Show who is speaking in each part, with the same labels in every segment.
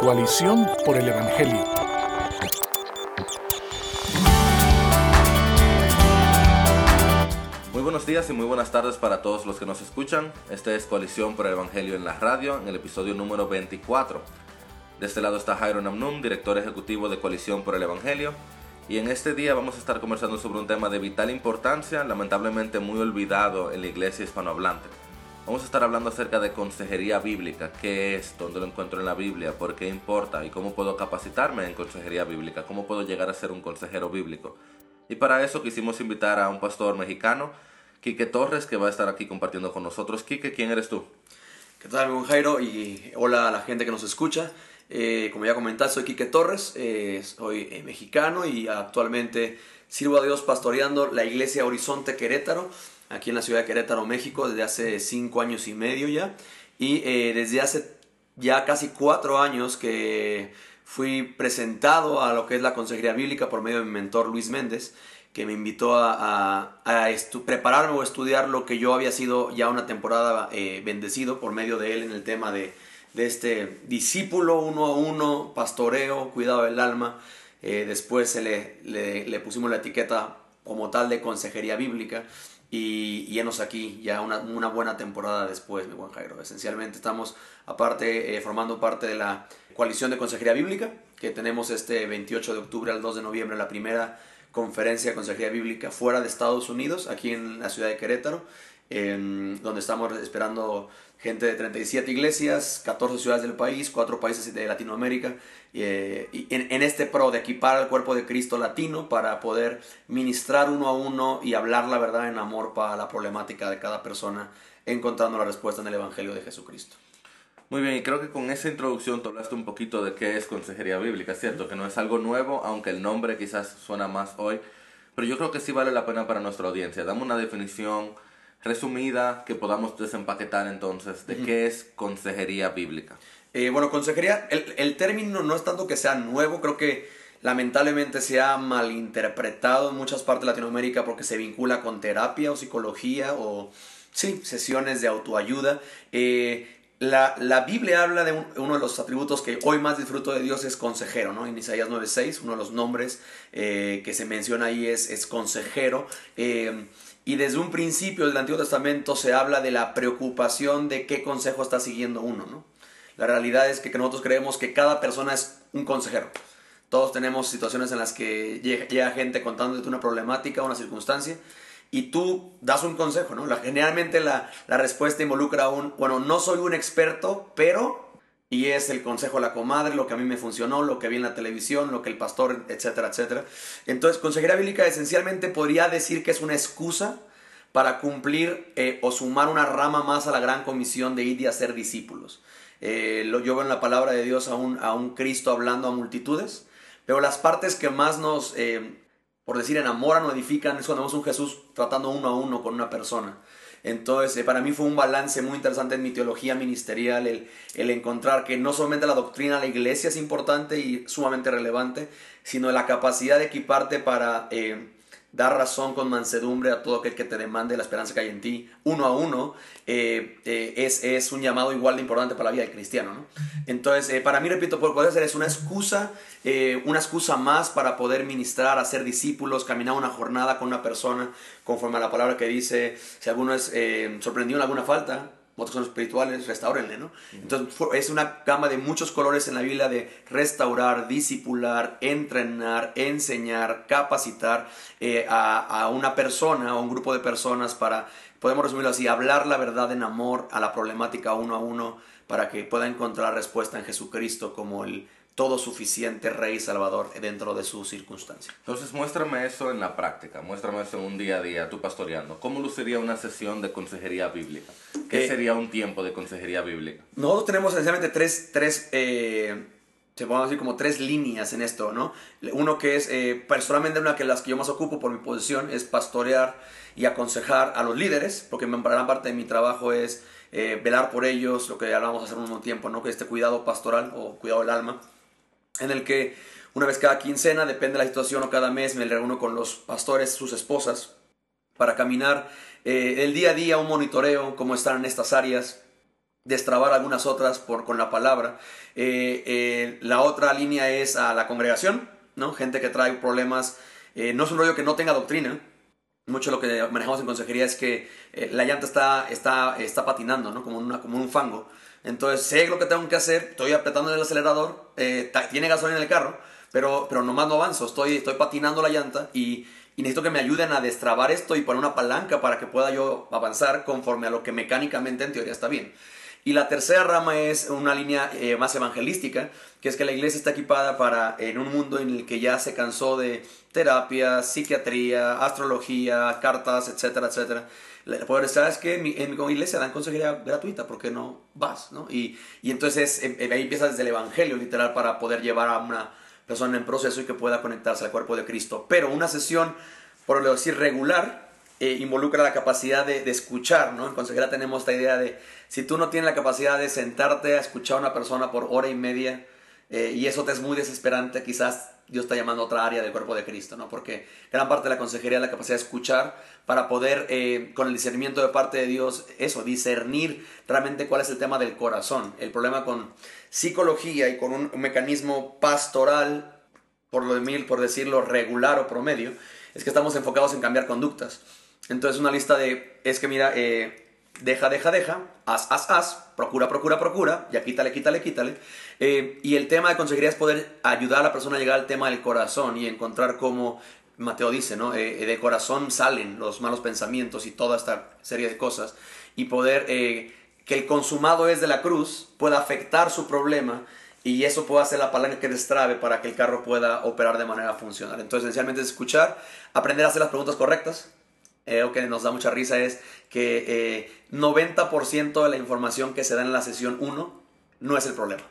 Speaker 1: Coalición por el Evangelio.
Speaker 2: Muy buenos días y muy buenas tardes para todos los que nos escuchan. Este es Coalición por el Evangelio en la radio, en el episodio número 24. De este lado está Jairo Namnum, director ejecutivo de Coalición por el Evangelio. Y en este día vamos a estar conversando sobre un tema de vital importancia, lamentablemente muy olvidado en la iglesia hispanohablante. Vamos a estar hablando acerca de consejería bíblica, qué es, dónde lo encuentro en la Biblia, por qué importa y cómo puedo capacitarme en consejería bíblica, cómo puedo llegar a ser un consejero bíblico. Y para eso quisimos invitar a un pastor mexicano, Quique Torres, que va a estar aquí compartiendo con nosotros. Quique, ¿quién eres tú?
Speaker 3: ¿Qué tal, buen Jairo? Y hola a la gente que nos escucha. Eh, como ya comentaste, soy Quique Torres, eh, soy eh, mexicano y actualmente sirvo a Dios pastoreando la iglesia Horizonte Querétaro aquí en la ciudad de Querétaro, México, desde hace cinco años y medio ya. Y eh, desde hace ya casi cuatro años que fui presentado a lo que es la consejería bíblica por medio de mi mentor Luis Méndez, que me invitó a, prepararme o estudiar lo que yo había sido ya una temporada eh, bendecido por medio de él en el tema de, este discípulo uno a uno, pastoreo, cuidado del alma. Eh, después se le, le, le pusimos la etiqueta como tal de consejería bíblica y, y aquí ya una, una, buena temporada después, mi buen Jairo. Esencialmente estamos aparte eh, formando parte de la coalición de consejería bíblica que tenemos este 28 de octubre al 2 de noviembre la primera conferencia de consejería bíblica fuera de Estados Unidos, aquí en la ciudad de Querétaro, donde estamos esperando gente de 37 iglesias, 14 ciudades del país, 4 países de Latinoamérica, eh, y en, este pro de equipar al cuerpo de Cristo latino para poder ministrar uno a uno y hablar la verdad en amor para la problemática de cada persona, encontrando la respuesta en el Evangelio de Jesucristo.
Speaker 2: Muy bien, y creo que con esa introducción te hablaste un poquito de qué es consejería bíblica, ¿cierto? Que no es algo nuevo, aunque el nombre quizás suena más hoy, pero yo creo que sí vale la pena para nuestra audiencia. Dame una definición resumida que podamos desempaquetar entonces de qué es consejería bíblica.
Speaker 3: Eh, bueno, consejería, el, el, término no es tanto que sea nuevo, creo que lamentablemente se ha malinterpretado en muchas partes de Latinoamérica porque se vincula con terapia o psicología o, sí, sesiones de autoayuda. Eh, la, la, Biblia habla de uno de los atributos que hoy más disfruto de Dios es consejero, ¿no? En Isaías 9.6, uno de los nombres eh, que se menciona ahí es, es consejero. Y desde un principio del Antiguo Testamento se habla de la preocupación de qué consejo está siguiendo uno, ¿no? La realidad es que nosotros creemos que cada persona es un consejero. Todos tenemos situaciones en las que llega, gente contándote una problemática, una circunstancia, y tú das un consejo, ¿no? generalmente la, la respuesta involucra un, bueno, no soy un experto, pero y es el consejo de la comadre, lo que a mí me funcionó, lo que vi en la televisión, lo que el pastor, etcétera, etcétera. Entonces, consejería bíblica esencialmente podría decir que es una excusa para cumplir eh, o sumar una rama más a la gran comisión de ir y hacer discípulos. Eh, lo, yo veo en la palabra de Dios a un, a un, Cristo hablando a multitudes, pero las partes que más nos, eh, por decir, enamoran o edifican es cuando vemos un Jesús tratando uno a uno con una persona. Entonces, eh, para mí fue un balance muy interesante en mi teología ministerial el, encontrar que no solamente la doctrina de la iglesia es importante y sumamente relevante, sino la capacidad de equiparte para eh, dar razón con mansedumbre a todo aquel que te demande la esperanza que hay en ti, uno a uno, eh, eh, es, es, un llamado igual de importante para la vida del cristiano. ¿no? Entonces, eh, para mí, repito, poder ser es una excusa, una excusa más para poder ministrar, hacer discípulos, caminar una jornada con una persona, conforme a la palabra que dice, si alguno es sorprendido en alguna falta, otros son espirituales, restáurenle, ¿no? Entonces es una gama de muchos colores en la Biblia de restaurar, discipular, entrenar, enseñar, capacitar eh, a, a, una persona o un grupo de personas para, podemos resumirlo así, hablar la verdad en amor a la problemática uno a uno para que pueda encontrar respuesta en Jesucristo como el todo suficiente Rey Salvador dentro de su circunstancia.
Speaker 2: Entonces muéstrame eso en la práctica, muéstrame eso en un día a día, tú pastoreando. ¿Cómo luciría una sesión de consejería bíblica? ¿Qué eh, sería un tiempo de consejería bíblica?
Speaker 3: Nosotros tenemos esencialmente tres, tres eh, se podemos decir como tres líneas en esto, ¿no? Uno que es, eh, personalmente una que las que yo más ocupo por mi posición es pastorear y aconsejar a los líderes, porque gran parte de mi trabajo es eh, velar por ellos, lo que hablábamos hace un tiempo, ¿no? Que este cuidado pastoral o cuidado del alma en el que una vez cada quincena, depende de la situación o cada mes, me reúno con los pastores, sus esposas, para caminar eh, el día a día, un monitoreo, cómo están en estas áreas, destrabar algunas otras por, con la palabra. Eh, eh, la otra línea es a la congregación, ¿no? Gente que trae problemas. No es un rollo que no tenga doctrina. Mucho lo que manejamos en consejería es que la llanta está, está, está patinando, ¿no? Como, una, como un fango. Entonces sé lo que tengo que hacer, estoy apretando el acelerador, tiene gasolina en el carro, pero, pero nomás no avanzo, estoy, estoy patinando la llanta y, y necesito que me ayuden a destrabar esto y poner una palanca para que pueda yo avanzar conforme a lo que mecánicamente en teoría está bien. Y la tercera rama es una línea eh, más evangelística, que es que la iglesia está equipada para, en un mundo en el que ya se cansó de terapia, psiquiatría, astrología, cartas, etcétera, etcétera. Poder estar es que en iglesia dan consejería gratuita, porque no vas? ¿no? Y, y entonces em, em, ahí empieza desde el evangelio literal para poder llevar a una persona en proceso y que pueda conectarse al cuerpo de Cristo. Pero una sesión, por lo decir, regular, eh, involucra la capacidad de, escuchar, ¿no? En consejera tenemos esta idea de, si tú no tienes la capacidad de sentarte a escuchar a una persona por hora y media, eh, y eso te es muy desesperante, quizás Dios está llamando a otra área del cuerpo de Cristo, ¿no? Porque gran parte de la consejería es la capacidad de escuchar para poder, eh, con el discernimiento de parte de Dios, eso, discernir realmente cuál es el tema del corazón. El problema con psicología y con un, mecanismo pastoral, por lo de mil, por decirlo, regular o promedio, es que estamos enfocados en cambiar conductas. Entonces una lista de, es que mira, eh, deja, deja, deja, haz, haz, haz, procura, procura, procura, ya quítale, quítale, quítale. Eh, y el tema de consejería es poder ayudar a la persona a llegar al tema del corazón y encontrar cómo, Mateo dice, ¿no? Eh, de corazón salen los malos pensamientos y toda esta serie de cosas. Y poder que el consumado es de la cruz pueda afectar su problema y eso puede ser la palanca que destrabe para que el carro pueda operar de manera funcional. Entonces, esencialmente es escuchar, aprender a hacer las preguntas correctas, eh, lo que nos da mucha risa es que 90% eh, de la información que se da en la sesión 1 no es el problema.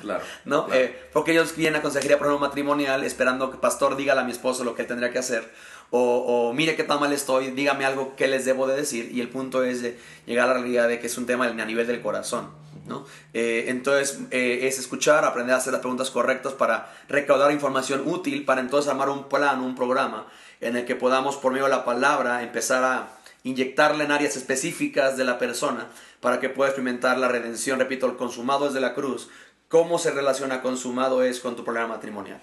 Speaker 2: Claro.
Speaker 3: ¿No? Eh, porque ellos vienen a consejería por ejemplo matrimonial esperando que pastor diga a mi esposo lo que él tendría que hacer. O, mire qué tan mal estoy, dígame algo que les debo de decir. Y el punto es llegar a la realidad de que es un tema a nivel del corazón. ¿no? entonces es escuchar, aprender a hacer las preguntas correctas para recaudar información útil, para entonces armar un plan, un programa en el que podamos por medio de la palabra empezar a inyectarle en áreas específicas de la persona para que pueda experimentar la redención. Repito, el consumado es de la cruz. ¿Cómo se relaciona consumado es con tu problema matrimonial?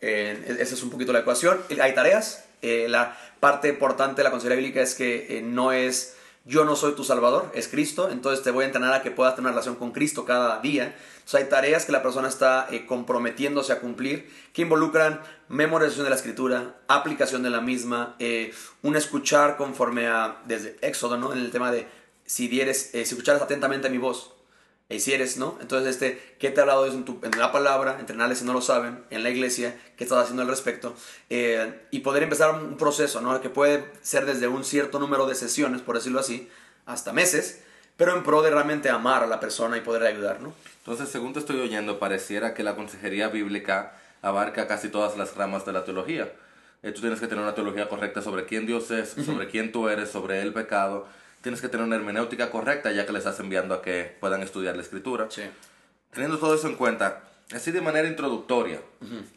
Speaker 3: Eh, esa es un poquito la ecuación. Hay tareas. Eh, la parte importante de la consejería bíblica es que eh, no es yo no soy tu salvador, es Cristo, entonces te voy a entrenar a que puedas tener una relación con Cristo cada día. Entonces hay tareas que la persona está eh, comprometiéndose a cumplir que involucran memorización de la escritura, aplicación de la misma, eh, un escuchar conforme a, desde Éxodo, ¿no? En el tema de si dieres, eh, si escucharas atentamente mi voz, y si eres, ¿no? Entonces, este, ¿qué te ha hablado en, en la palabra? Entrenarles si no lo saben, en la iglesia, ¿qué estás haciendo al respecto? Eh, y poder empezar un proceso, ¿no? Que puede ser desde un cierto número de sesiones, por decirlo así, hasta meses, pero en pro de realmente amar a la persona y poder ayudar, ¿no?
Speaker 2: Entonces, según te estoy oyendo, pareciera que la consejería bíblica abarca casi todas las ramas de la teología. Eh, tú tienes que tener una teología correcta sobre quién Dios es, sobre quién tú eres, sobre el pecado, tienes que tener una hermenéutica correcta ya que le estás enviando a que puedan estudiar la escritura.
Speaker 3: Sí.
Speaker 2: Teniendo todo eso en cuenta, así de manera introductoria,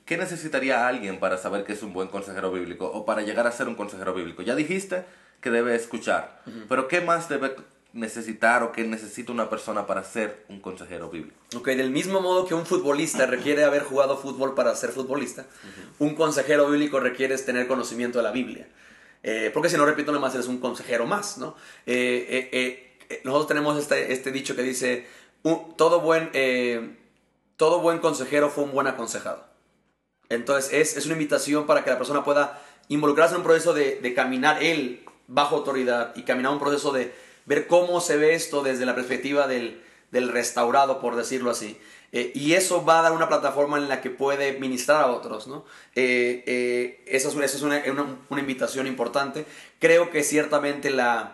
Speaker 2: ¿qué necesitaría alguien para saber que es un buen consejero bíblico o para llegar a ser un consejero bíblico? Ya dijiste que debe escuchar, pero ¿qué más debe necesitar o qué necesita una persona para ser un consejero bíblico?
Speaker 3: Ok, del mismo modo que un futbolista requiere haber jugado fútbol para ser futbolista, un consejero bíblico requiere tener conocimiento de la Biblia. Eh, porque si no, repito, nomás eres un consejero más, ¿no? Eh, eh, nosotros tenemos este, este, dicho que dice, todo, buen, todo buen consejero fue un buen aconsejado. Entonces, es, es, una invitación para que la persona pueda involucrarse en un proceso de, de caminar él bajo autoridad y caminar un proceso de ver cómo se ve esto desde la perspectiva del, del restaurado, por decirlo así. Eh, y eso va a dar una plataforma en la que puede ministrar a otros, ¿no? Eh, eh, esa es, una, invitación importante. Creo que ciertamente la...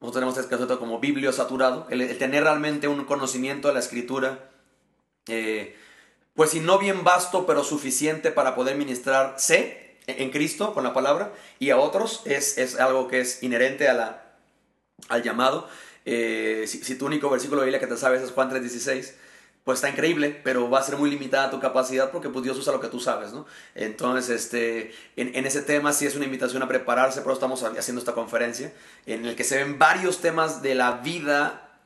Speaker 3: Nosotros tenemos este concepto como biblio saturado, el, tener realmente un conocimiento de la escritura, pues si no bien vasto, pero suficiente para poder ministrar sé en Cristo con la palabra y a otros, es, es algo que es inherente a la, al llamado. si, si, tu único versículo de Biblia que te sabes es Juan 3.16, pues está increíble, pero va a ser muy limitada tu capacidad porque pues Dios usa lo que tú sabes, ¿no? Entonces, este, en, ese tema sí es una invitación a prepararse, pero estamos haciendo esta conferencia en el que se ven varios temas de la vida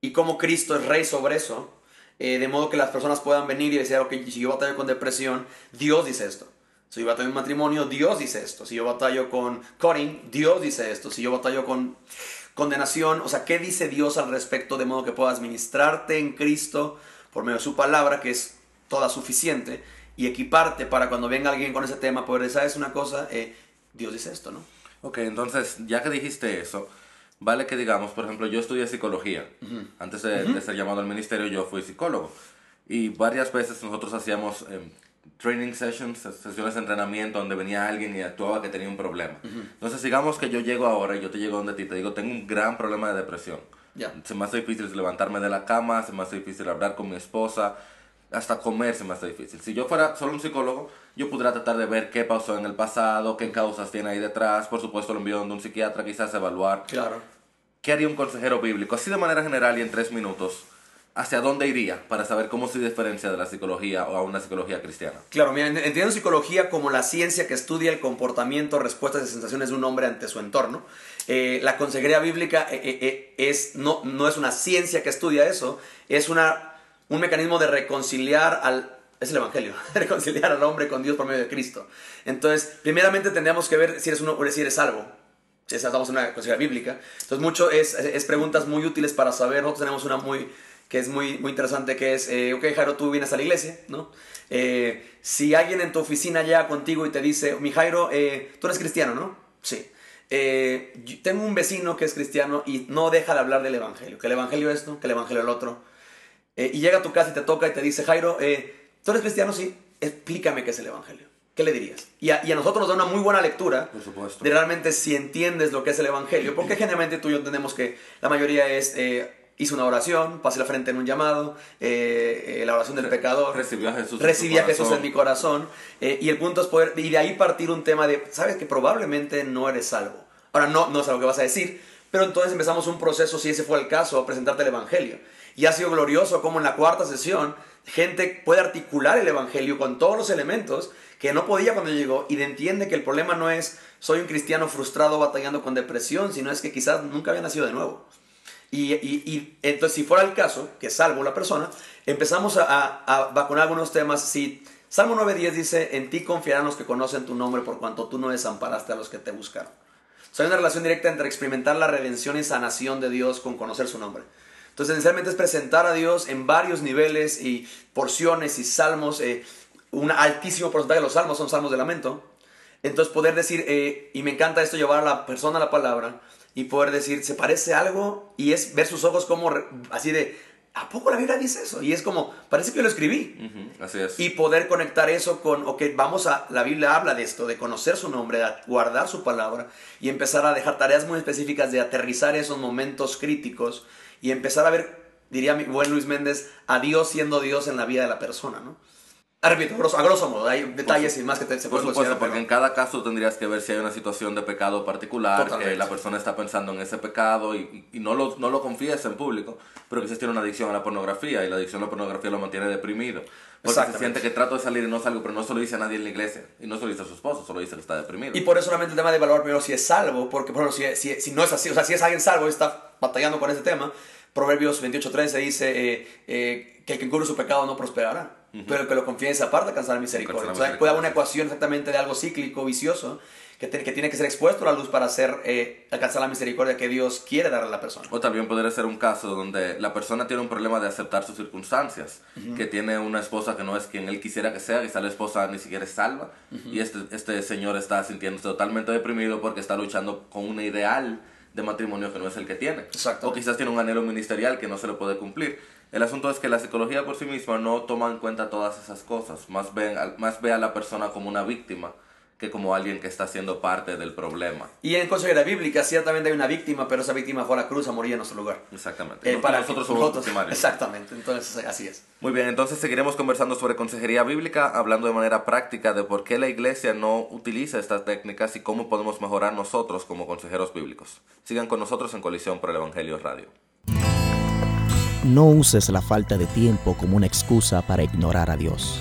Speaker 3: y cómo Cristo es rey sobre eso, eh, de modo que las personas puedan venir y decir, ok, si yo batallo con depresión, Dios dice esto. Si yo batallo en matrimonio, Dios dice esto. Si yo batallo con cutting, Dios dice esto. Si yo batallo con condenación, o sea, ¿qué dice Dios al respecto de modo que puedas ministrarte en Cristo por medio de su palabra, que es toda suficiente, y equiparte para cuando venga alguien con ese tema, poder decir, ¿sabes una cosa? Eh, Dios dice esto, ¿no?
Speaker 2: Ok, entonces, ya que dijiste eso, vale que digamos, por ejemplo, yo estudié psicología. Antes de, ser llamado al ministerio, yo fui psicólogo. Y varias veces nosotros hacíamos em, training sessions, sesiones de entrenamiento donde venía alguien y actuaba que tenía un problema. Entonces, digamos que yo llego ahora y yo te llego donde ti te digo, tengo un gran problema de depresión. Se me hace difícil levantarme de la cama, se me hace difícil hablar con mi esposa, hasta comer se me hace difícil. Si yo fuera solo un psicólogo, yo pudiera tratar de ver qué pasó en el pasado, qué causas tiene ahí detrás, por supuesto lo envío donde un psiquiatra, quizás evaluar.
Speaker 3: Claro.
Speaker 2: ¿Qué haría un consejero bíblico? Así de manera general y en tres minutos hacia dónde iría para saber cómo se diferencia de la psicología o a una psicología cristiana.
Speaker 3: Claro, mira, entiendo psicología como la ciencia que estudia el comportamiento, respuestas y sensaciones de un hombre ante su entorno. Eh, la consejería bíblica eh, eh, es, no, no es una ciencia que estudia eso, es una, un mecanismo de reconciliar al... Es el Evangelio, reconciliar al hombre con Dios por medio de Cristo. Entonces, primeramente tendríamos que ver si eres, uno, si eres salvo, estamos en una consejería bíblica. Entonces, mucho es, es preguntas muy útiles para saber. Nosotros tenemos una muy que es muy, muy interesante, que es, eh, ok, Jairo, tú vienes a la iglesia, ¿no? Eh, si alguien en tu oficina llega contigo y te dice, mi Jairo, eh, tú eres cristiano, ¿no? Sí. tengo un vecino que es cristiano y no deja de hablar del Evangelio, que el Evangelio es esto, que el Evangelio es el otro. y llega a tu casa y te toca y te dice, Jairo, ¿tú eres cristiano? Sí. Explícame qué es el Evangelio. ¿Qué le dirías? Y a, y a, nosotros nos da una muy buena lectura
Speaker 2: Por supuesto.
Speaker 3: de realmente si entiendes lo que es el Evangelio, porque generalmente tú y yo entendemos que la mayoría es hizo una oración, pasé la frente en un llamado, eh, eh, la oración del pecador.
Speaker 2: Recibió a Jesús.
Speaker 3: Recibí a Jesús en mi corazón. Eh, y el punto es poder, y de ahí partir un tema de, sabes que probablemente no eres salvo. Ahora, no, no es algo que vas a decir, pero entonces empezamos un proceso, si ese fue el caso, a presentarte el Evangelio. Y ha sido glorioso como en la cuarta sesión, gente puede articular el Evangelio con todos los elementos que no podía cuando llegó y entiende que el problema no es soy un cristiano frustrado batallando con depresión, sino es que quizás nunca había nacido de nuevo. Y, entonces, si fuera el caso, que salvo la persona, empezamos a, vacunar algunos temas. Si Salmo 9.10 dice, en ti confiarán los que conocen tu nombre por cuanto tú no desamparaste a los que te buscaron. O hay una relación directa entre experimentar la redención y sanación de Dios con conocer su nombre. Entonces, esencialmente es presentar a Dios en varios niveles y porciones y salmos. Eh, un altísimo porcentaje de los salmos son salmos de lamento. Entonces, poder decir, eh, y me encanta esto, llevar a la persona a la palabra, y poder decir, se parece algo y es ver sus ojos como así de, ¿a poco la Biblia dice eso? Y es como, parece que yo lo escribí.
Speaker 2: así es.
Speaker 3: Y poder conectar eso con, ok, vamos a, la Biblia habla de esto, de conocer su nombre, de guardar su palabra y empezar a dejar tareas muy específicas de aterrizar esos momentos críticos y empezar a ver, diría mi buen Luis Méndez, a Dios siendo Dios en la vida de la persona, ¿no? Repito, a grosso modo, hay detalles y más que te, se
Speaker 2: Por supuesto, porque en cada caso tendrías que ver si hay una situación de pecado particular, que la persona está pensando en ese pecado y, y, no, lo, no lo confiesa en público, pero quizás tiene una adicción a la pornografía y la adicción a la pornografía lo mantiene deprimido. Porque se siente que trato de salir y no salgo, pero no se lo dice a nadie en la iglesia. Y no se lo dice a su esposo, solo dice que está deprimido.
Speaker 3: Y por eso solamente el tema de evaluar primero si es salvo, porque por ejemplo, si, si, si, no es así, o sea, si es alguien salvo y está batallando con ese tema, Proverbios 28.13 dice eh, eh, que el que encubre su pecado no prosperará pero que lo confiesa aparte alcanzar misericordia. O sea, puede haber una ecuación exactamente de algo cíclico, vicioso, que, que tiene que ser expuesto a la luz para hacer, eh, alcanzar la misericordia que Dios quiere darle a la persona.
Speaker 2: O también podría ser un caso donde la persona tiene un problema de aceptar sus circunstancias, que tiene una esposa que no es quien él quisiera que sea, quizá la esposa ni siquiera es salva, y este, este señor está sintiéndose totalmente deprimido porque está luchando con un ideal de matrimonio que no es el que tiene.
Speaker 3: Exacto.
Speaker 2: O quizás tiene un anhelo ministerial que no se le puede cumplir. El asunto es que la psicología por sí misma no toma en cuenta todas esas cosas, más, ven, más ve a la persona como una víctima que como alguien que está siendo parte del problema.
Speaker 3: Y en consejería bíblica ciertamente hay una víctima, pero esa víctima fue a la cruz a morir en nuestro lugar.
Speaker 2: Exactamente.
Speaker 3: Eh, para nosotros somos Exactamente, entonces así es.
Speaker 2: Muy bien, entonces seguiremos conversando sobre consejería bíblica, hablando de manera práctica de por qué la iglesia no utiliza estas técnicas y cómo podemos mejorar nosotros como consejeros bíblicos. Sigan con nosotros en Colisión por el Evangelio Radio.
Speaker 4: No uses la falta de tiempo como una excusa para ignorar a Dios.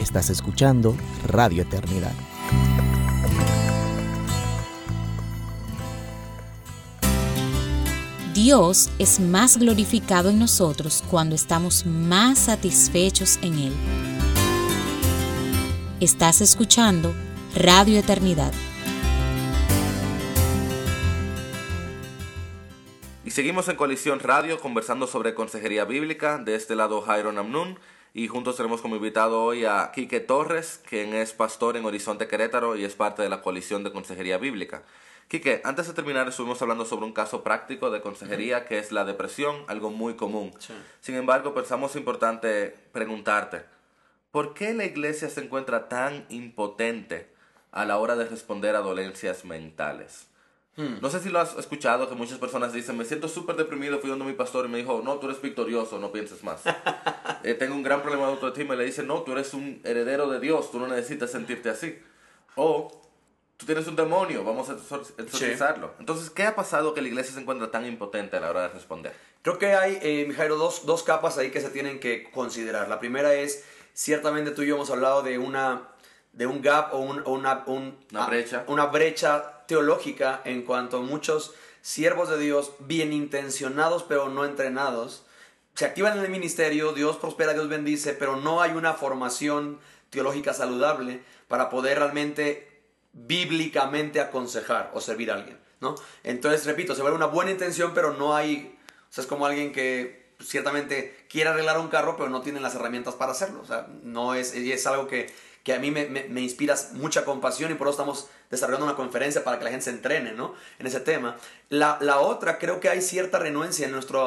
Speaker 4: Estás escuchando Radio Eternidad.
Speaker 5: Dios es más glorificado en nosotros cuando estamos más satisfechos en Él. Estás escuchando Radio Eternidad.
Speaker 2: Seguimos en Coalición Radio conversando sobre consejería bíblica. De este lado, Jairo Namnun. Y juntos tenemos como invitado hoy a Quique Torres, quien es pastor en Horizonte Querétaro y es parte de la Coalición de Consejería Bíblica. Quique, antes de terminar estuvimos hablando sobre un caso práctico de consejería que es la depresión, algo muy común. Sin embargo, pensamos importante preguntarte, ¿por qué la iglesia se encuentra tan impotente a la hora de responder a dolencias mentales? Hmm. No sé si lo has escuchado, que muchas personas dicen, me siento súper deprimido, fui donde mi pastor y me dijo, no, tú eres victorioso, no pienses más. Eh, tengo un gran problema de autoestima y le dice, no, tú eres un heredero de Dios, tú no necesitas sentirte así. O, tú tienes un demonio, vamos a exorcizarlo. Entonces, ¿qué ha pasado que la iglesia se encuentra tan impotente a la hora de responder?
Speaker 3: Creo que hay, eh, Jairo, dos, dos capas ahí que se tienen que considerar. La primera es, ciertamente tú y yo hemos hablado de una de un gap o, una,
Speaker 2: una, brecha.
Speaker 3: una brecha teológica en cuanto a muchos siervos de Dios bien intencionados pero no entrenados se activan en el ministerio, Dios prospera, Dios bendice, pero no hay una formación teológica saludable para poder realmente bíblicamente aconsejar o servir a alguien, ¿no? Entonces, repito, se ve una buena intención, pero no hay, o sea, es como alguien que ciertamente quiere arreglar un carro, pero no tiene las herramientas para hacerlo, o sea, no es, es algo que que a mí me, me, inspira mucha compasión y por eso estamos desarrollando una conferencia para que la gente se entrene ¿no? en ese tema. La, la otra, creo que hay cierta renuencia en nuestra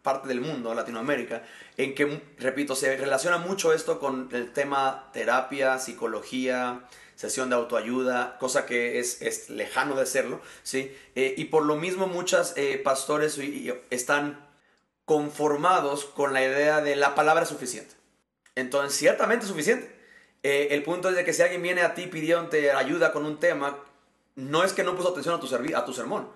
Speaker 3: parte del mundo, Latinoamérica, en que, repito, se relaciona mucho esto con el tema terapia, psicología, sesión de autoayuda, cosa que es, es lejano de serlo, ¿sí? Eh, y por lo mismo muchos eh, pastores están conformados con la idea de la palabra suficiente. Entonces, ciertamente es suficiente. Eh, el punto es de que si alguien viene a ti pidiéndote ayuda con un tema, no es que no puso atención a tu, a tu sermón.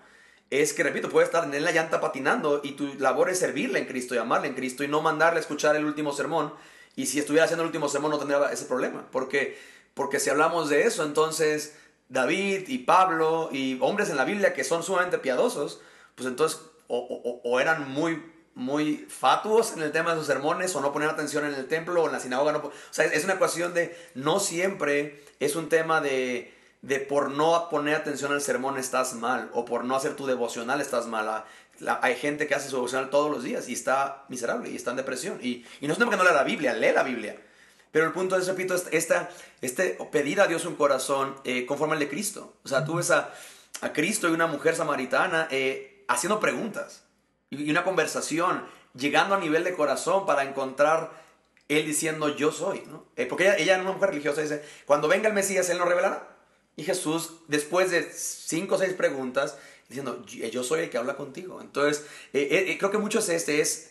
Speaker 3: Es que, repito, puede estar en la llanta patinando y tu labor es servirle en Cristo y amarle en Cristo y no mandarle a escuchar el último sermón. Y si estuviera haciendo el último sermón no tendría ese problema. Porque, porque si hablamos de eso, entonces David y Pablo y hombres en la Biblia que son sumamente piadosos, pues entonces o eran muy muy fatuos en el tema de sus sermones o no poner atención en el templo o en la sinagoga. No, o sea, es una ecuación de no siempre es un tema de, de por no poner atención al sermón estás mal o por no hacer tu devocional estás mal. hay gente que hace su devocional todos los días y está miserable y está en depresión. Y, y no es porque no lea la Biblia, lee la Biblia. Pero el punto es, repito, esta, este pedir a Dios un corazón eh, conforme al de Cristo. O sea, tú ves a, a Cristo y una mujer samaritana eh, haciendo preguntas y una conversación, llegando a nivel de corazón para encontrar él diciendo yo soy, ¿no? Eh, porque ella, ella, una mujer religiosa, dice, cuando venga el Mesías, él nos revelará. Y Jesús, después de cinco o seis preguntas, diciendo, yo soy el que habla contigo. Entonces, eh, eh, creo que mucho es este, es,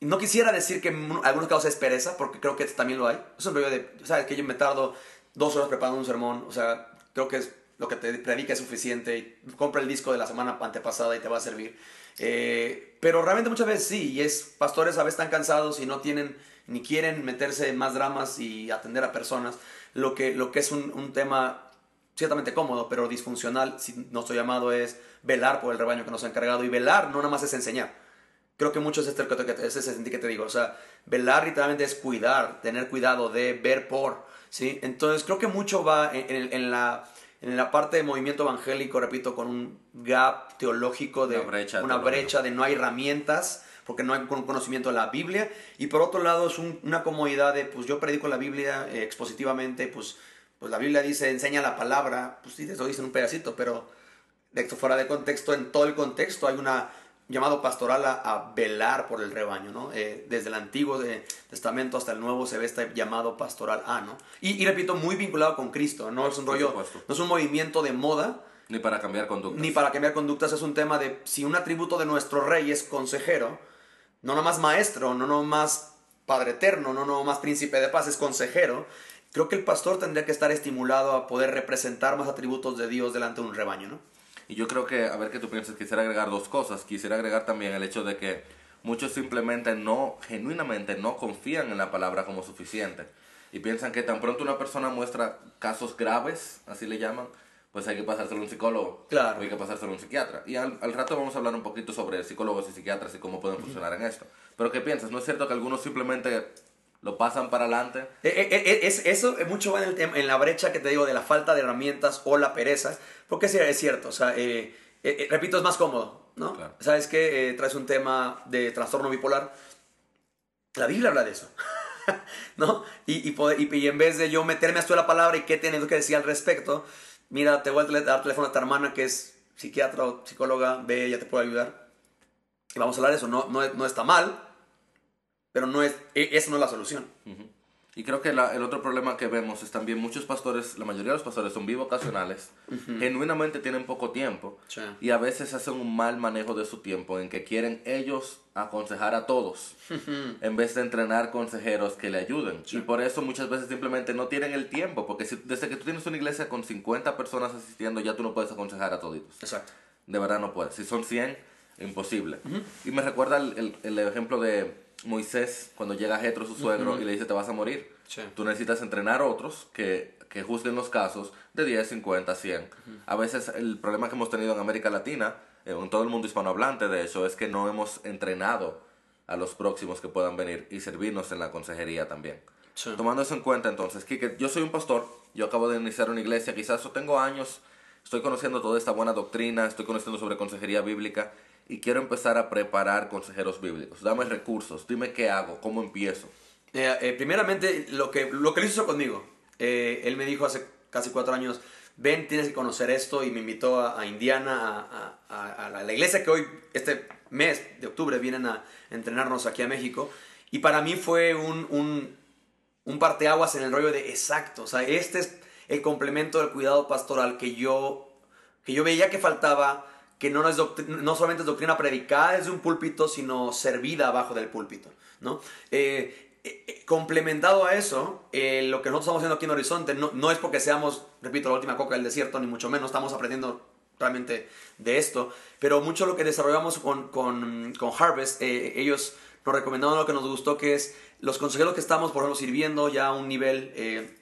Speaker 3: no quisiera decir que en algunos casos es pereza, porque creo que también lo hay. Es un rollo de, sabes, que yo me tardo dos horas preparando un sermón, o sea, creo que lo que te predica es suficiente, compra el disco de la semana antepasada y te va a servir. Eh, pero realmente muchas veces sí, y es, pastores a veces están cansados y no tienen ni quieren meterse en más dramas y atender a personas, lo que, lo que es un, un tema ciertamente cómodo, pero disfuncional, si nuestro llamado es velar por el rebaño que nos ha encargado, y velar no nada más es enseñar. Creo que mucho es este, ese sentido que te digo, o sea, velar literalmente es cuidar, tener cuidado de ver por, ¿sí? Entonces creo que mucho va en, en la en la parte de movimiento evangélico, repito, con un gap teológico de una brecha, de no hay herramientas porque no hay conocimiento de la Biblia. Y por otro lado es una comodidad de pues yo predico la Biblia eh, expositivamente pues pues la Biblia dice enseña la palabra pues sí te lo dice en un pedacito pero de esto fuera de contexto en todo el contexto hay una llamado pastoral a, velar por el rebaño, ¿no? Eh, desde el Antiguo Testamento hasta el Nuevo se ve este llamado pastoral a, ¿no? Y, repito, muy vinculado con Cristo, no es un rollo, no es un movimiento de moda.
Speaker 2: Ni para cambiar conductas.
Speaker 3: Ni para cambiar conductas, es un tema de si un atributo de nuestro rey es consejero, no nomás maestro, no nomás padre eterno, no nomás príncipe de paz, es consejero, creo que el pastor tendría que estar estimulado a poder representar más atributos de Dios delante de un rebaño, ¿no?
Speaker 2: Y yo creo que, a ver qué tú piensas, quisiera agregar dos cosas. Quisiera agregar también el hecho de que muchos simplemente no, genuinamente no confían en la palabra como suficiente. Y piensan que tan pronto una persona muestra casos graves, así le llaman, pues hay que pasárselo a un psicólogo.
Speaker 3: Claro.
Speaker 2: O hay que pasárselo a un psiquiatra. Y al, al rato vamos a hablar un poquito sobre psicólogos y psiquiatras y cómo pueden funcionar en esto. Pero ¿qué piensas? ¿No es cierto que algunos simplemente lo pasan para adelante?
Speaker 3: Eh, eh, eh, es, eso es mucho va en, el tema- en la brecha que te digo de la falta de herramientas o la pereza, porque sí, es cierto, o sea, eh, eh, eh, repito, es más cómodo, ¿no?
Speaker 2: Claro.
Speaker 3: ¿Sabes qué? Eh, traes un tema de trastorno bipolar, la Biblia habla de eso, ¿no? Y, y, poder- y- y en vez de yo meterme a estudiar la palabra y qué teniendo que decir al respecto, mira, te voy a dar teléfono a tu hermana que es psiquiatra o psicóloga, ve, ella te puede ayudar. Y vamos a hablar de eso, no, no, no está mal, pero no es, e- eso no es la solución.
Speaker 2: Y creo que la- el otro problema que vemos es también muchos pastores, la mayoría de los pastores son bivocacionales, genuinamente tienen poco tiempo
Speaker 3: Sí.
Speaker 2: y a veces hacen un mal manejo de su tiempo en que quieren ellos aconsejar a todos en vez de entrenar consejeros que le ayuden. Y por eso muchas veces simplemente no tienen el tiempo, porque si- desde que tú tienes una iglesia con 50 personas asistiendo ya tú no puedes aconsejar a toditos.
Speaker 3: Exacto.
Speaker 2: De verdad no puedes. Si son 100, imposible. Y me recuerda el, el- el ejemplo de Moisés cuando llega Jetro, su suegro, y le dice, te vas a morir.
Speaker 3: Sí.
Speaker 2: Tú necesitas entrenar otros que, que juzguen los casos de 10, 50, 100. A veces el problema que hemos tenido en América Latina, eh, en todo el mundo hispanohablante de hecho, es que no hemos entrenado a los próximos que puedan venir y servirnos en la consejería también.
Speaker 3: Sí.
Speaker 2: Tomando eso en cuenta, entonces, Kike, yo soy un pastor, yo acabo de iniciar una iglesia, quizás yo tengo años, estoy conociendo toda esta buena doctrina, estoy conociendo sobre consejería bíblica y quiero empezar a preparar consejeros bíblicos. Dame recursos, dime qué hago, cómo empiezo.
Speaker 3: Eh, eh, primeramente, lo que, lo que él hizo conmigo. Eh, él me dijo hace casi cuatro años, ven, tienes que conocer esto, y me invitó a, a Indiana, a, a- a la, la iglesia que hoy, este mes de octubre, vienen a entrenarnos aquí a México. Y para mí fue un, un, un parteaguas en el rollo de exacto. O sea, este es el complemento del cuidado pastoral que yo, que yo veía que faltaba, que no, no solamente es doctrina predicada desde un púlpito, sino servida abajo del púlpito. ¿no? Eh, eh, eh, complementado a eso, eh, lo que nosotros estamos haciendo aquí en Horizonte no, no es porque seamos, repito, la última coca del desierto, ni mucho menos, estamos aprendiendo realmente de esto, pero mucho lo que desarrollamos con, con, con Harvest, ellos nos recomendaron lo que nos gustó, que es los consejeros que estamos, por ejemplo, sirviendo ya a un nivel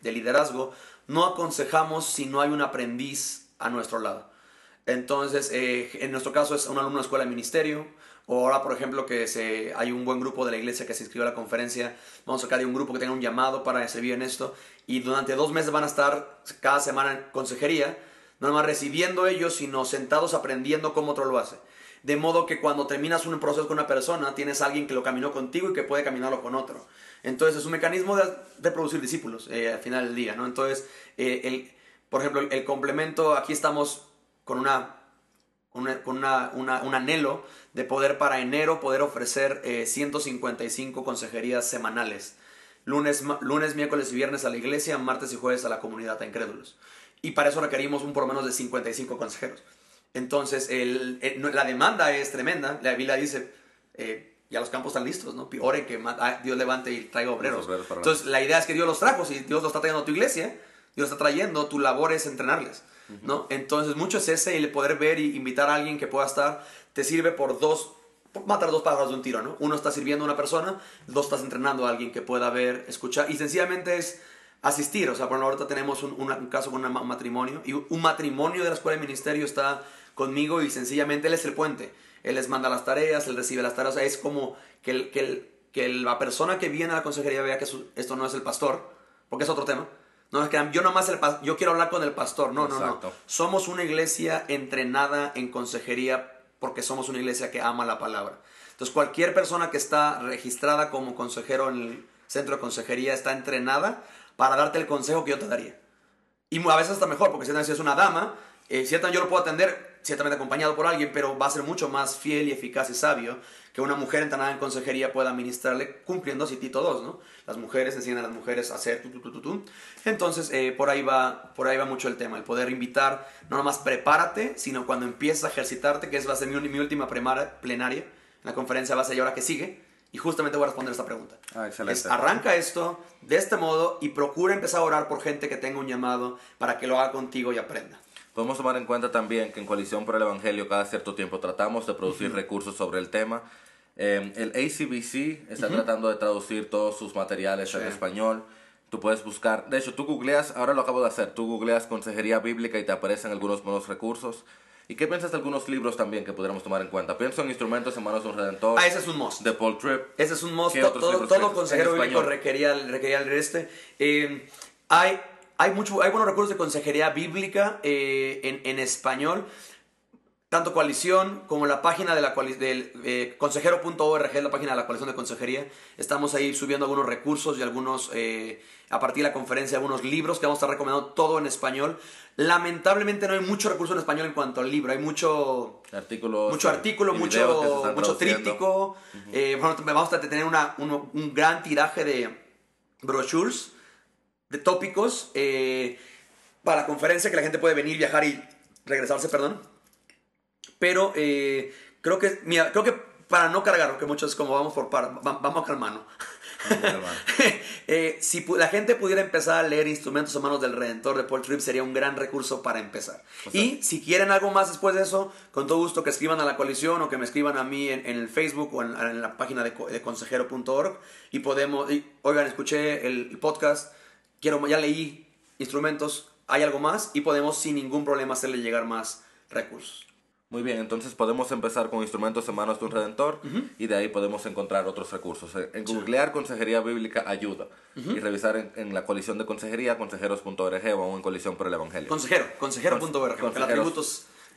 Speaker 3: de liderazgo, no aconsejamos si no hay un aprendiz a nuestro lado. Entonces, eh, en nuestro caso es un alumno de escuela de ministerio, o ahora, por ejemplo, que se, hay un buen grupo de la iglesia que se inscribió a la conferencia, vamos a sacar de un grupo que tenga un llamado para servir en esto, y durante dos meses van a estar cada semana en consejería, no nomás recibiendo ellos, sino sentados aprendiendo cómo otro lo hace. De modo que cuando terminas un proceso con una persona, tienes alguien que lo caminó contigo y que puede caminarlo con otro. Entonces es un mecanismo de, producir discípulos eh, al final del día, ¿no? Entonces, eh, el, por ejemplo, el complemento, aquí estamos con una con una- una- un anhelo de poder para enero poder ofrecer eh, 155 consejerías semanales. Lunes, lunes, miércoles y viernes a la iglesia, martes y jueves a la comunidad a incrédulos. Y para eso requerimos un por menos de 55 consejeros. Entonces, el- el- no- la demanda es tremenda. La Biblia dice, eh, ya los campos están listos, ¿no? Oren que ah, Dios levante y traiga obreros.
Speaker 2: obreros
Speaker 3: Entonces, la idea es que Dios los trajo. Si Dios los está trayendo a tu iglesia, Dios está trayendo, tu labor es entrenarles. ¿No? Entonces, mucho es ese, el poder ver y invitar a alguien que pueda estar, te sirve por dos, matar dos pájaros de un tiro, ¿no? Uno está sirviendo a una persona, dos estás entrenando a alguien que pueda ver, escuchar, y sencillamente es asistir. O sea, por ejemplo, ahorita tenemos un, caso con un matrimonio, y un matrimonio de la escuela de ministerio está conmigo y sencillamente él es el puente. Él les manda las tareas, él recibe las tareas, o sea, es como que, la persona que viene a la consejería vea que esto no es el pastor, porque es otro tema. No es que yo nomás el yo quiero hablar con el pastor. No, no,
Speaker 2: Exacto.
Speaker 3: no. Somos una iglesia entrenada en consejería porque somos una iglesia que ama la palabra. Entonces, cualquier persona que está registrada como consejero en el centro de consejería está entrenada para darte el consejo que yo te daría. Y a veces está mejor, porque si es una dama, eh, ciertamente yo lo puedo atender, ciertamente acompañado por alguien, pero va a ser mucho más fiel y eficaz y sabio que una mujer entrenada en consejería pueda administrarle cumpliendo citito dos, ¿no? Las mujeres enseñan a las mujeres a hacer tu, tu, tu, tu, tu. Entonces, eh, por, ahí va, por ahí va mucho el tema, el poder invitar, no nomás prepárate, sino cuando empiezas a ejercitarte, que es, va a ser mi, mi última premara- plenaria, en la conferencia va a ser ya ahora que sigue, y justamente voy a responder esta pregunta.
Speaker 2: Ah, excelente.
Speaker 3: Es, arranca esto de este modo y procura empezar a orar por gente que tenga un llamado para que lo haga contigo y aprenda.
Speaker 2: Podemos tomar en cuenta también que en Coalición por el Evangelio cada cierto tiempo tratamos de producir recursos sobre el tema. Eh, el ACBC está tratando de traducir todos sus materiales
Speaker 3: Sí.
Speaker 2: español. Tú puedes buscar, de hecho, tú googleas, ahora lo acabo de hacer, tú googleas consejería bíblica y te aparecen algunos buenos recursos. ¿Y qué piensas de algunos libros también que pudiéramos tomar en cuenta? Pienso en Instrumentos en manos de un Redentor.
Speaker 3: Ah, ese es un must.
Speaker 2: De Paul Tripp.
Speaker 3: Ese es un must.
Speaker 2: ¿Qué
Speaker 3: To-
Speaker 2: otros
Speaker 3: Todo, todo
Speaker 2: piensas?
Speaker 3: consejero bíblico requería, requería leer este. Eh, hay, hay, mucho, hay buenos recursos de consejería bíblica eh, en, en español. Tanto Coalición como la página de la del eh, consejero.org, la página de la coalición de consejería. Estamos ahí subiendo algunos recursos y algunos, eh, a partir de la conferencia, algunos libros que vamos a estar recomendando todo en español. Lamentablemente no hay mucho recurso en español en cuanto al libro, hay mucho,
Speaker 2: Artículos.
Speaker 3: mucho artículo, mucho, mucho tríptico. Eh, bueno, vamos a tener una- un, un gran tiraje de brochures, de tópicos, eh, para la conferencia que la gente puede venir, viajar y regresarse, perdón. Pero eh, creo que, mira, creo que para no cargar, porque muchos como vamos por par, va- vamos a mano. Eh, si la gente pudiera empezar a leer Instrumentos en manos del Redentor de Paul Tripp sería un gran recurso para empezar. y si quieren algo más después de eso, con todo gusto que escriban a la coalición o que me escriban a mí en, en el Facebook o en, en la página de, co- de consejero.org y podemos, y, oigan, escuché el, el podcast, quiero, ya leí Instrumentos, hay algo más y podemos sin ningún problema hacerle llegar más recursos.
Speaker 2: Muy bien, entonces podemos empezar con instrumentos en manos de un redentor y de ahí podemos encontrar otros recursos. En- googlear consejería bíblica ayuda y revisar en, en la coalición de consejería, consejeros.org o en coalición por el evangelio.
Speaker 3: Consejero, consejero.org, porque el
Speaker 2: Consejeros.
Speaker 3: atributo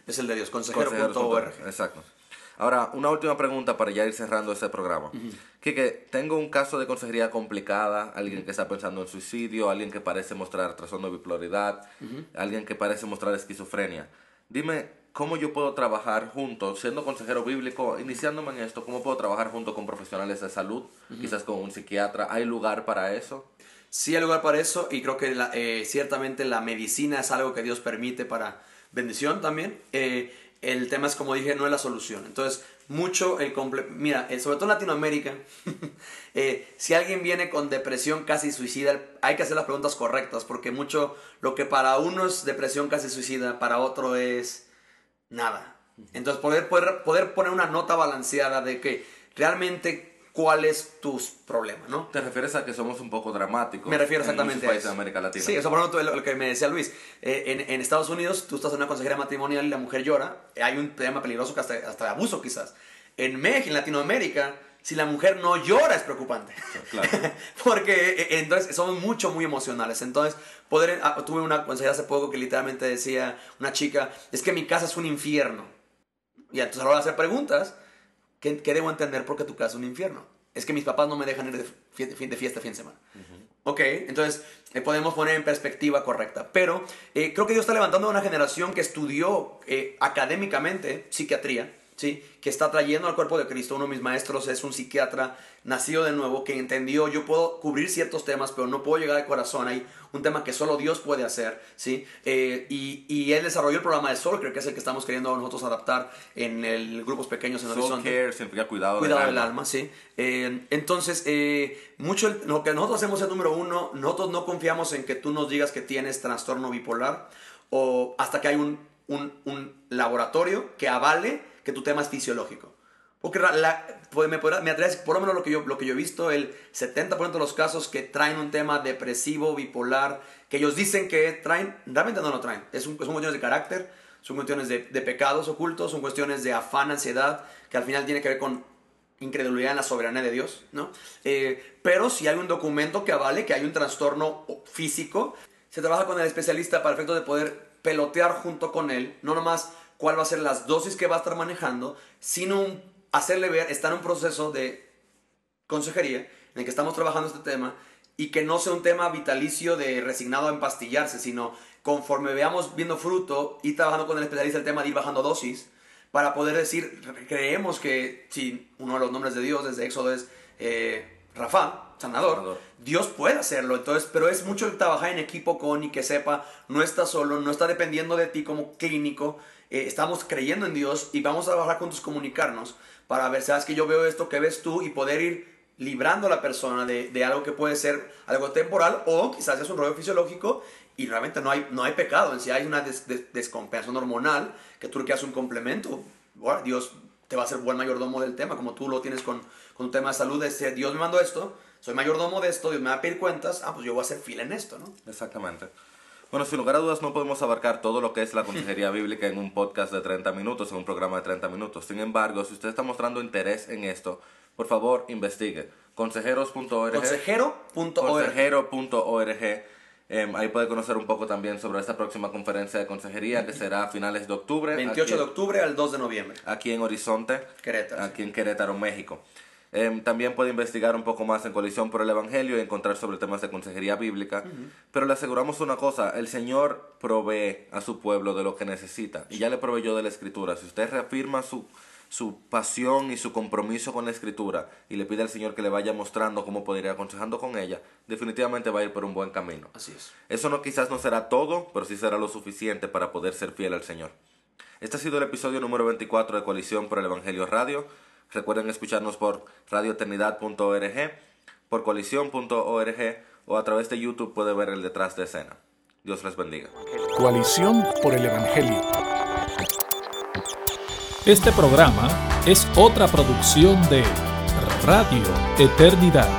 Speaker 3: es el de Dios, consejero.org.
Speaker 2: Exacto. Ahora, una última pregunta para ya ir cerrando este programa. Quique, tengo un caso de consejería complicada, alguien que está pensando en suicidio, alguien que parece mostrar trastorno de bipolaridad, alguien que parece mostrar esquizofrenia. Dime, ¿cómo yo puedo trabajar junto, siendo consejero bíblico, iniciándome en esto, cómo puedo trabajar junto con profesionales de salud, quizás con un psiquiatra? ¿Hay lugar para eso?
Speaker 3: Sí hay lugar para eso y creo que la- eh, ciertamente la medicina es algo que Dios permite para bendición también. Eh, el tema es, como dije, no es la solución. Entonces, mucho el comple- Mira, eh, sobre todo en Latinoamérica, eh, si alguien viene con depresión casi suicida, hay que hacer las preguntas correctas porque mucho lo que para uno es depresión casi suicida, para otro es nada. Entonces, poder, poder, poder poner una nota balanceada de que realmente cuál es tu problema, ¿no?
Speaker 2: ¿Te refieres a que somos un poco dramáticos?
Speaker 3: Me refiero
Speaker 2: en
Speaker 3: exactamente
Speaker 2: muchos
Speaker 3: a
Speaker 2: países
Speaker 3: eso.
Speaker 2: de América Latina.
Speaker 3: Sí, eso por ejemplo lo, que me decía Luis. Eh, en, en Estados Unidos tú estás en una consejería matrimonial y la mujer llora. eh, Hay un tema peligroso que hasta, hasta de abuso quizás. En México, en Latinoamérica, si la mujer no llora es preocupante.
Speaker 2: Claro.
Speaker 3: Porque eh, entonces somos mucho, muy emocionales. Entonces, poder, ah, tuve una consejera hace poco que literalmente decía, una chica, es que mi casa es un infierno. Y entonces a la hora de hacer preguntas, ¿qué, qué debo entender porque tu casa es un infierno? Es que mis papás no me dejan ir de, fie- fin de fiesta fin de semana. Ok, entonces eh, podemos poner en perspectiva correcta. Pero eh, creo que Dios está levantando a una generación que estudió eh, académicamente psiquiatría, ¿sí? que está trayendo al cuerpo de Cristo. Uno de mis maestros es un psiquiatra nacido de nuevo que entendió, yo puedo cubrir ciertos temas, pero no puedo llegar al corazón. Hay un tema que solo Dios puede hacer. ¿sí? Eh, y, y él desarrolló el programa de Soul, que es el que estamos queriendo nosotros adaptar en el grupos pequeños en
Speaker 2: Soul
Speaker 3: Horizonte.
Speaker 2: care significa cuidado,
Speaker 3: Cuidado
Speaker 2: del
Speaker 3: del
Speaker 2: alma.
Speaker 3: alma, sí. Eh, entonces, eh, mucho el- lo que nosotros hacemos es número uno, nosotros no confiamos en que tú nos digas que tienes trastorno bipolar o hasta que hay un, un- laboratorio que avale que tu tema es fisiológico. Porque pues me, me atreves, por lo menos lo que, yo, lo que yo he visto, el 70% de los casos que traen un tema depresivo, bipolar, que ellos dicen que traen, realmente no lo traen. Es un- son cuestiones de carácter, son cuestiones de, pecados ocultos, son cuestiones de afán, ansiedad, que al final tiene que ver con incredulidad en la soberanía de Dios, ¿no? Eh, pero si hay un documento que avale que hay un trastorno físico, se trabaja con el especialista para efecto de poder pelotear junto con él, no nomás cuál va a ser las dosis que va a estar manejando, sino hacerle ver, está en un proceso de consejería en el que estamos trabajando este tema y que no sea un tema vitalicio de resignado a empastillarse, sino conforme veamos viendo fruto y trabajando con el especialista el tema de ir bajando dosis para poder decir, creemos que si uno de los nombres de Dios desde Éxodo es eh, Rafa, sanador,
Speaker 2: Sanador.
Speaker 3: Dios puede hacerlo, entonces, pero es mucho el trabajar en equipo con y que sepa, no está solo, no está dependiendo de ti como clínico, eh, estamos creyendo en Dios y vamos a trabajar juntos, comunicarnos para ver, sabes que yo veo esto, que ves tú y poder ir librando a la persona de, de algo que puede ser algo temporal o quizás es un rollo fisiológico y realmente no hay, no hay pecado. En si hay una des- des- descompensación hormonal que tú quieras un complemento, bueno, Dios te va a ser buen mayordomo del tema, como tú lo tienes con, con un tema de salud, es, eh, Dios me mandó esto, soy mayordomo de esto, Dios me va a pedir cuentas, ah, pues yo voy a hacer fila en esto, ¿no?
Speaker 2: Exactamente. Bueno, sin lugar a dudas no podemos abarcar todo lo que es la consejería bíblica en un podcast de 30 minutos, en un programa de 30 minutos. Sin embargo, si usted está mostrando interés en esto, por favor, investigue. Consejeros.org.
Speaker 3: Consejero.org.
Speaker 2: Consejero.org. Em, ahí puede conocer un poco también sobre esta próxima conferencia de consejería que será a finales de octubre.
Speaker 3: 28
Speaker 2: aquí-
Speaker 3: de octubre al 2 de noviembre.
Speaker 2: Aquí en Horizonte.
Speaker 3: Querétaro,
Speaker 2: Aquí en Querétaro, México. Em, también puede investigar un poco más en Colisión por el Evangelio y encontrar sobre temas de consejería bíblica. Pero le aseguramos una cosa, el Señor provee a su pueblo de lo que necesita. Y ya le proveyó de la Escritura. Si usted reafirma su, su pasión y su compromiso con la Escritura y le pide al Señor que le vaya mostrando cómo poder ir aconsejando con ella, definitivamente va a ir por un buen camino.
Speaker 3: Así es.
Speaker 2: Eso no quizás no será todo, pero sí será lo suficiente para poder ser fiel al Señor. Este ha sido el episodio número 24 de Coalición por el Evangelio Radio. Recuerden escucharnos por radioeternidad.org, por coalición.org o a través de YouTube puede ver el detrás de escena. Dios les bendiga.
Speaker 1: Coalición por el Evangelio.
Speaker 6: Este programa es otra producción de Radio Eternidad.